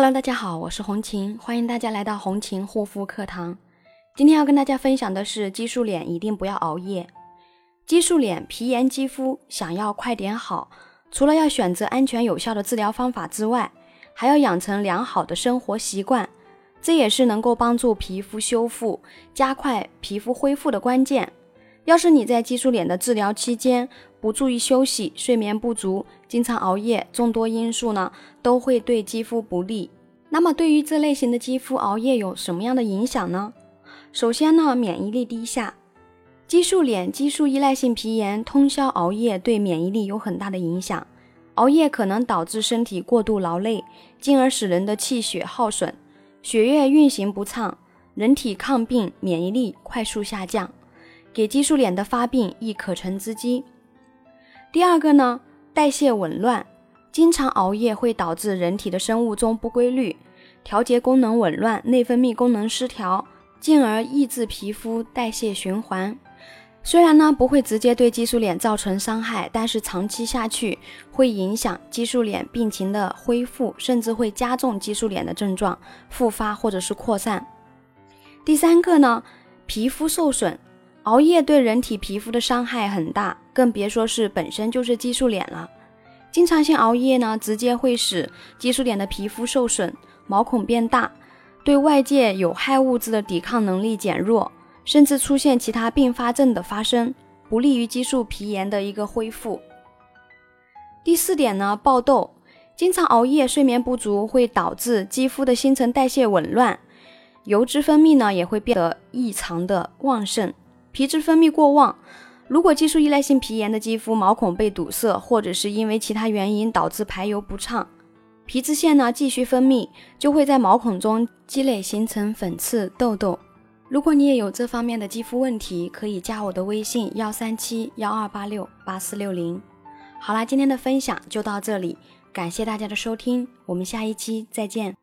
Hello，大家好，我是红琴，欢迎大家来到红琴护肤课堂。今天要跟大家分享的是激素脸一定不要熬夜。激素脸皮炎肌肤想要快点好，除了要选择安全有效的治疗方法之外，还要养成良好的生活习惯，这也是能够帮助皮肤修复、加快皮肤恢复的关键。要是你在激素脸的治疗期间不注意休息、睡眠不足、经常熬夜，众多因素呢都会对肌肤不利。那么对于这类型的肌肤，熬夜有什么样的影响呢？首先呢，免疫力低下，激素脸、激素依赖性皮炎，通宵熬夜对免疫力有很大的影响。熬夜可能导致身体过度劳累，进而使人的气血耗损，血液运行不畅，人体抗病免疫力快速下降。给激素脸的发病亦可乘之机。第二个呢，代谢紊乱，经常熬夜会导致人体的生物钟不规律，调节功能紊乱，内分泌功能失调，进而抑制皮肤代谢循环。虽然呢不会直接对激素脸造成伤害，但是长期下去会影响激素脸病情的恢复，甚至会加重激素脸的症状复发或者是扩散。第三个呢，皮肤受损。熬夜对人体皮肤的伤害很大，更别说是本身就是激素脸了。经常性熬夜呢，直接会使激素脸的皮肤受损，毛孔变大，对外界有害物质的抵抗能力减弱，甚至出现其他并发症的发生，不利于激素皮炎的一个恢复。第四点呢，爆痘，经常熬夜、睡眠不足会导致肌肤的新陈代谢紊乱，油脂分泌呢也会变得异常的旺盛。皮脂分泌过旺，如果激素依赖性皮炎的肌肤毛孔被堵塞，或者是因为其他原因导致排油不畅，皮脂腺呢继续分泌，就会在毛孔中积累形成粉刺、痘痘。如果你也有这方面的肌肤问题，可以加我的微信幺三七幺二八六八四六零。好啦，今天的分享就到这里，感谢大家的收听，我们下一期再见。